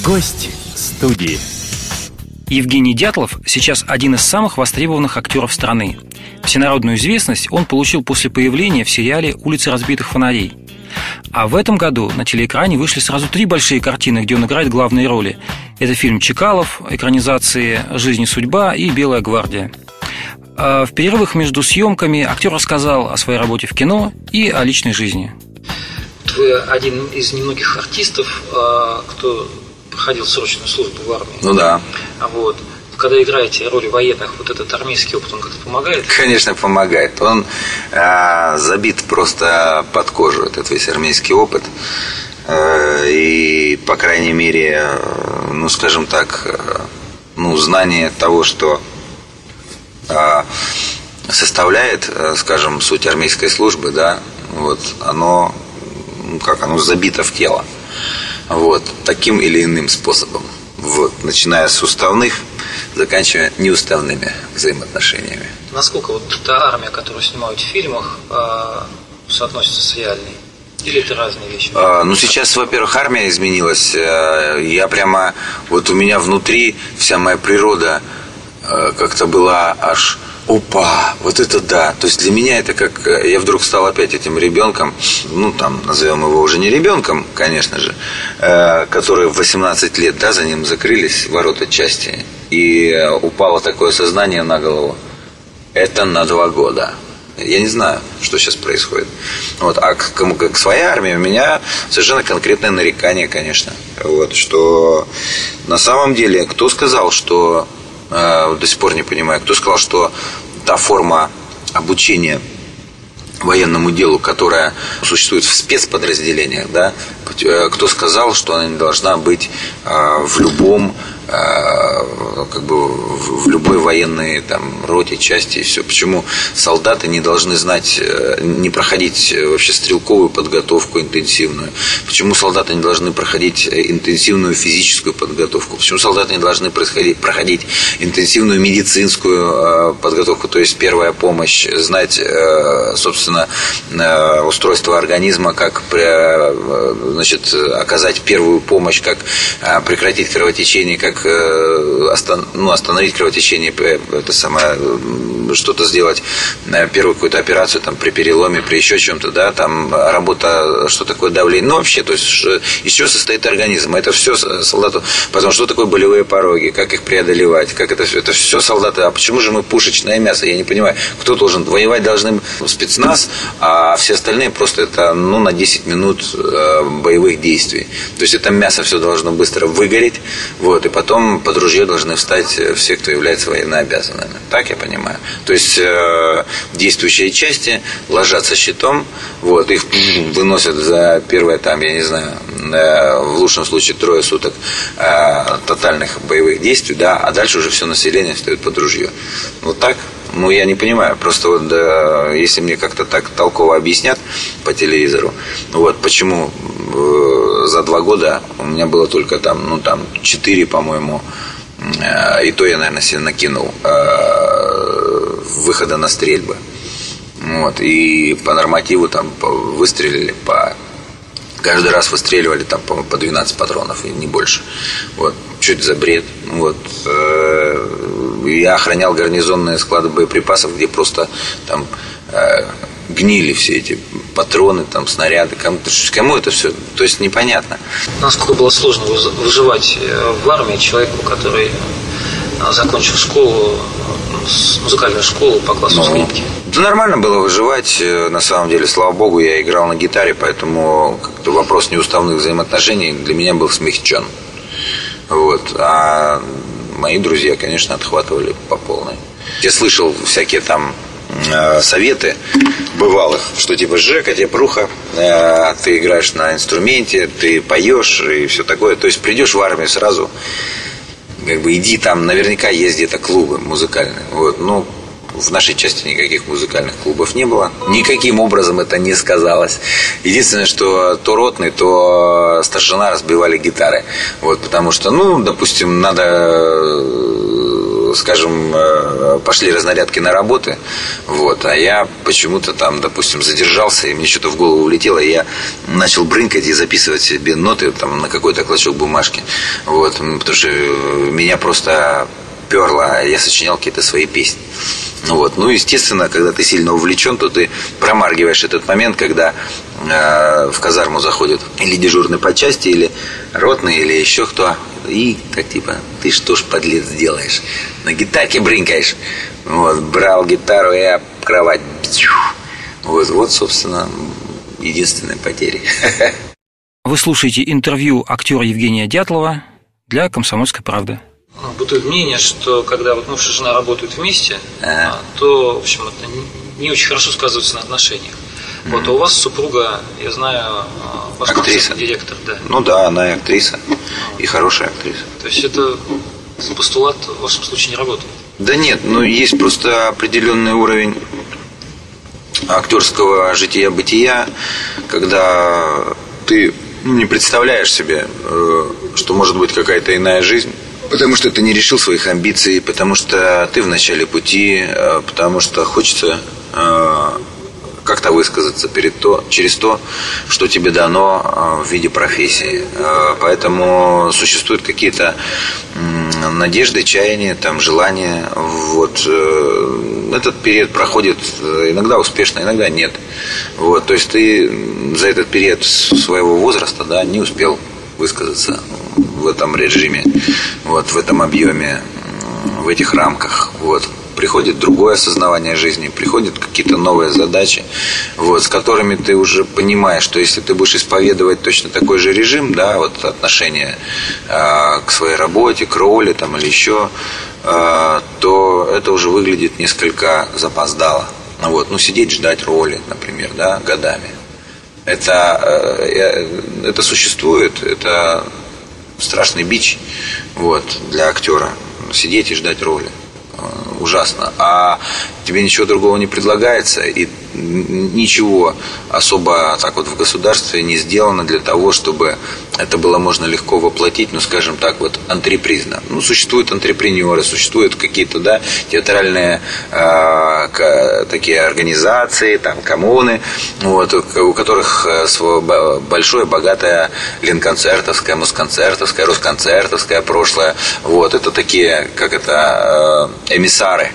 Гость студии. Евгений Дятлов сейчас один из самых востребованных актеров страны. Всенародную известность он получил после появления в сериале «Улицы разбитых фонарей». А в этом году на телеэкране вышли сразу три большие картины, где он играет главные роли. Это фильм «Чекалов», экранизации «Жизнь и судьба» и «Белая гвардия». А в перерывах между съемками актер рассказал о своей работе в кино и о личной жизни. Вы один из немногих артистов, а, кто проходил срочную службу в армии. Ну да. А вот когда играете роли военных, вот этот армейский опыт, он как-то помогает? Конечно, помогает. Он э, забит просто под кожу, этот весь армейский опыт. Э, и, по крайней мере, э, ну, скажем так, э, ну, знание того, что э, составляет, э, скажем, суть армейской службы, да, вот, оно, ну, как, оно забито в тело. Вот, таким или иным способом. Вот, начиная с уставных, заканчивая неуставными взаимоотношениями. Насколько вот та армия, которую снимают в фильмах, а, соотносится с реальной? Или это разные вещи? А, ну, сейчас, во-первых, армия изменилась. Э, я прямо, вот у меня внутри вся моя природа э, как-то была аж Опа, вот это да. То есть для меня это как... Э, я вдруг стал опять этим ребенком, ну, там, назовем его уже не ребенком, конечно же, э, который в 18 лет, да, за ним закрылись ворота части, и э, упало такое сознание на голову. Это на два года. Я не знаю, что сейчас происходит. Вот. А к, кому, к своей армии у меня совершенно конкретное нарекание, конечно. Вот, что на самом деле, кто сказал, что До сих пор не понимаю, кто сказал, что та форма обучения военному делу, которая существует в спецподразделениях, да, кто сказал, что она не должна быть э, в любом как бы в любой военной там роте, части и все. Почему солдаты не должны знать, э, не проходить вообще стрелковую подготовку интенсивную? Почему солдаты не должны проходить интенсивную физическую подготовку? Почему солдаты не должны проходить интенсивную медицинскую э, подготовку, то есть первая помощь, знать, собственно, устройство организма, как значит, оказать первую помощь, как прекратить кровотечение, как э, остан, ну, остановить кровотечение, это самое, что-то сделать, э, первую какую-то операцию там, при переломе, при еще чем-то, да, там работа, что такое давление, ну вообще, то есть чего состоит организм, это все солдату, потому что такое болевые пороги, как их преодолевать, как это все, это все солдаты, а почему же мы пушечное мясо, я не понимаю, кто должен, воевать должны спецназ, а все остальные просто это, ну, на 10 минут э, боевых действий, то есть это мясо все должно быстро выгореть, вот, и потом потом под ружье должны встать э, все, кто является военнообязанными. Так я понимаю. То есть э, действующие части ложатся щитом, вот, их выносят за первое там, я не знаю, э, в лучшем случае трое суток э, тотальных боевых действий, да, а дальше уже все население встает под ружье. Вот так ну, я не понимаю. Просто вот, да, если мне как-то так толково объяснят по телевизору, вот почему э, за два года у меня было только там, ну, там, четыре, по-моему, э, и то я, наверное, себе накинул э, выхода на стрельбы. Вот, и по нормативу там выстрелили по каждый раз выстреливали там, по по 12 патронов и не больше. Вот. Чуть за бред. Вот. Э, я охранял гарнизонные склады боеприпасов, где просто там гнили все эти патроны, там, снаряды. Кому, кому это все? То есть непонятно. Насколько было сложно выживать э, в армии человеку, который закончил школу, музыкальную школу по классу ну, скрипки? Да нормально было выживать. На самом деле, слава богу, я играл на гитаре, поэтому вопрос неуставных взаимоотношений для меня был смягчен. Вот. А мои друзья, конечно, отхватывали по полной. Я слышал всякие там э, советы бывалых, что типа Жека, тебе пруха, э, ты играешь на инструменте, ты поешь и все такое. То есть придешь в армию сразу, как бы иди там, наверняка есть где-то клубы музыкальные. Вот, ну, в нашей части никаких музыкальных клубов не было. Никаким образом это не сказалось. Единственное, что то ротный, то старшина разбивали гитары. Вот, потому что, ну, допустим, надо скажем, э, пошли разнарядки на работы, вот, а я почему-то там, допустим, задержался, и мне что-то в голову улетело, и я начал брынкать и записывать себе ноты там на какой-то клочок бумажки, вот, потому что меня просто перло, я сочинял какие-то свои песни. Ну вот. Ну, естественно, когда ты сильно увлечен, то ты промаргиваешь этот момент, когда э, в казарму заходит или дежурный по части, или ротный, или еще кто. И так типа, ты что ж, подлец, делаешь? На гитарке брынкаешь. Вот, брал гитару и об кровать. Вот, вот, собственно, единственная потеря. Вы слушаете интервью актера Евгения Дятлова для «Комсомольской правды». Ну, бытует мнение, что когда вот муж и жена работают вместе, а. то, в общем, это не очень хорошо сказывается на отношениях. Вот, а у вас супруга, я знаю, ваш актриса. директор, да. Ну да, она и актриса, и хорошая актриса. То есть это постулат в вашем случае не работает? Да нет, ну есть просто определенный уровень актерского жития-бытия, когда ты ну, не представляешь себе, э, что может быть какая-то иная жизнь Потому что ты не решил своих амбиций, потому что ты в начале пути, э, потому что хочется э, как-то высказаться перед то, через то, что тебе дано э, в виде профессии. Поэтому существуют какие-то надежды, чаяния, там, желания. Вот. Этот период проходит иногда успешно, иногда нет. Вот. То есть ты за этот период своего возраста да, не успел высказаться в этом режиме, вот, в этом объеме, в этих рамках. Вот. Приходит другое осознавание жизни, приходят какие-то новые задачи, вот, с которыми ты уже понимаешь, что если ты будешь исповедовать точно такой же режим, да, вот отношение э, к своей работе, к роли там, или еще, э, то это уже выглядит несколько запоздало. Вот, ну, сидеть, ждать роли, например, да, годами. Это, э, это существует, это страшный бич вот, для актера. Сидеть и ждать роли. Ужасно. А тебе ничего другого не предлагается, и ничего особо так вот в государстве не сделано для того, чтобы это было можно легко воплотить, ну, скажем так, вот антрепризно. Ну, существуют антрепренеры, существуют какие-то, да, театральные э, такие организации, там, коммуны, вот, у которых э, большое, богатое ленконцертовское, москонцертовское, росконцертовское прошлое, вот, это такие, как это, э, эмиссары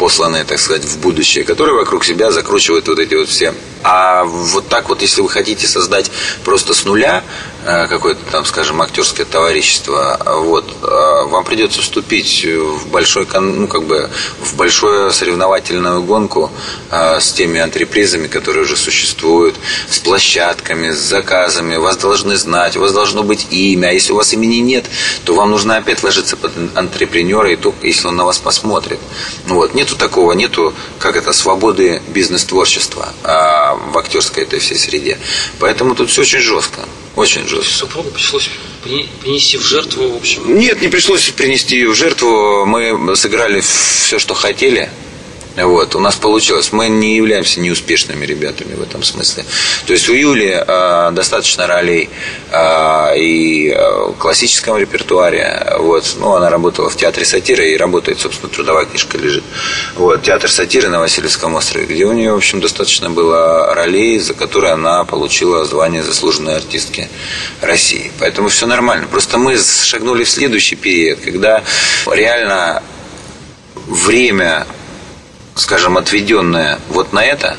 посланные, так сказать, в будущее, которые вокруг себя закручивают вот эти вот все. А вот так вот, если вы хотите создать просто с нуля какое-то там, скажем, актерское товарищество, вот, э, вам придется вступить в большой, ну, как бы, в большую соревновательную гонку э, с теми антрепризами, которые уже существуют, с площадками, с заказами, вас должны знать, у вас должно быть имя, а если у вас имени нет, то вам нужно опять ложиться под антрепренера, и то, если он на вас посмотрит. Ну, вот, нету такого, нету, как это, свободы бизнес-творчества а, в актерской этой всей среде. Поэтому тут все очень жестко. Очень жестко. Супругу пришлось принести в жертву, в общем? Нет, не пришлось принести ее в жертву. Мы сыграли все, что хотели. Вот, у нас получилось. Мы не являемся неуспешными ребятами в этом смысле. То есть у Юли э, достаточно ролей э, и в классическом репертуаре. Вот, ну, она работала в театре сатиры и работает, собственно, трудовая книжка лежит. Вот, театр сатиры на Васильевском острове, где у нее, в общем, достаточно было ролей, за которые она получила звание заслуженной артистки России. Поэтому все нормально. Просто мы шагнули в следующий период, когда реально время скажем, отведенное вот на это,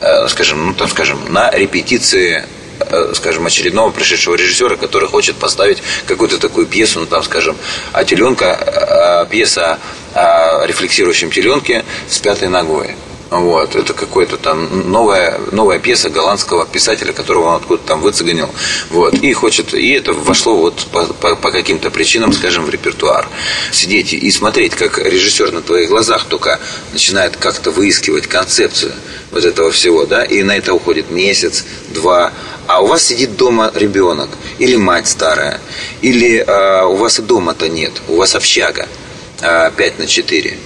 э, скажем, ну там, скажем, на репетиции э, скажем, очередного пришедшего режиссера, который хочет поставить какую-то такую пьесу, ну там, скажем, а теленка, э, пьеса о рефлексирующем теленке с пятой ногой. Вот, это какая-то там новая, новая пьеса голландского писателя, которого он откуда-то там выцеганил. Вот, и хочет, и это вошло вот по, по, по каким-то причинам, скажем, в репертуар. Сидеть и смотреть, как режиссер на твоих глазах только начинает как-то выискивать концепцию вот этого всего, да, и на это уходит месяц, два, а у вас сидит дома ребенок, или мать старая, или э, у вас и дома-то нет, у вас общага э, 5 на 4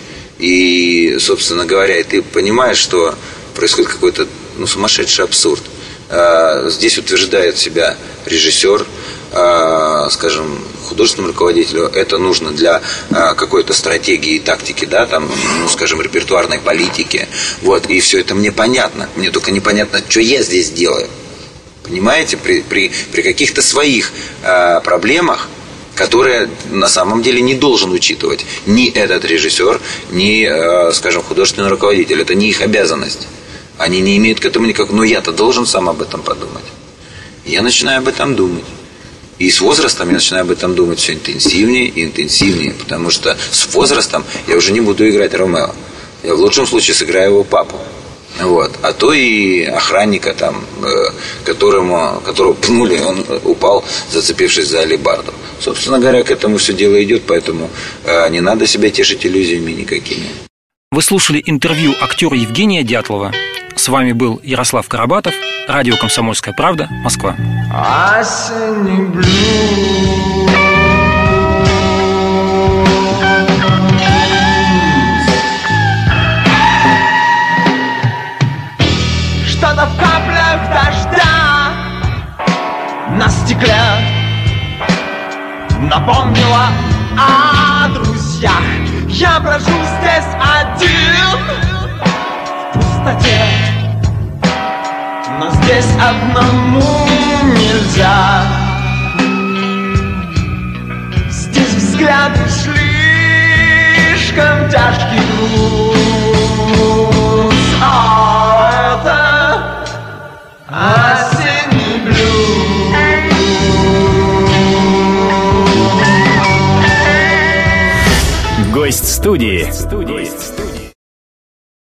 и, собственно говоря, и ты понимаешь, что происходит какой-то ну, сумасшедший абсурд. А, здесь утверждает себя режиссер, э, скажем, художественному руководителю это нужно для э, какой-то стратегии и тактики, да, там, ну, скажем, репертуарной политики. Вот, и все это мне понятно. Мне только непонятно, что я здесь делаю. Понимаете, при, при, при каких-то своих проблемах, которые на самом деле не должен учитывать ни этот режиссер, ни, э, скажем, художественный руководитель. Это не их обязанность. Они не имеют к этому никак. Но я-то должен сам об этом подумать. Я начинаю об этом думать. И с возрастом я начинаю об этом думать все интенсивнее и интенсивнее, потому что с возрастом я уже не буду играть Ромео. Я в лучшем случае сыграю его папу. Вот. А то и охранника, там, э, которому, которого пнули, он упал, зацепившись за алибарду. Собственно говоря, к этому все дело идет, поэтому э, не надо себя тешить иллюзиями никакими. Вы слушали интервью актера Евгения Дятлова. С вами был Ярослав Карабатов, радио «Комсомольская правда», Москва. Что-то в каплях дождя на стекле напомнила о друзьях. Я брожу здесь один в пустоте, но здесь одному нельзя. Здесь взгляды слишком тяжкий Гость студии.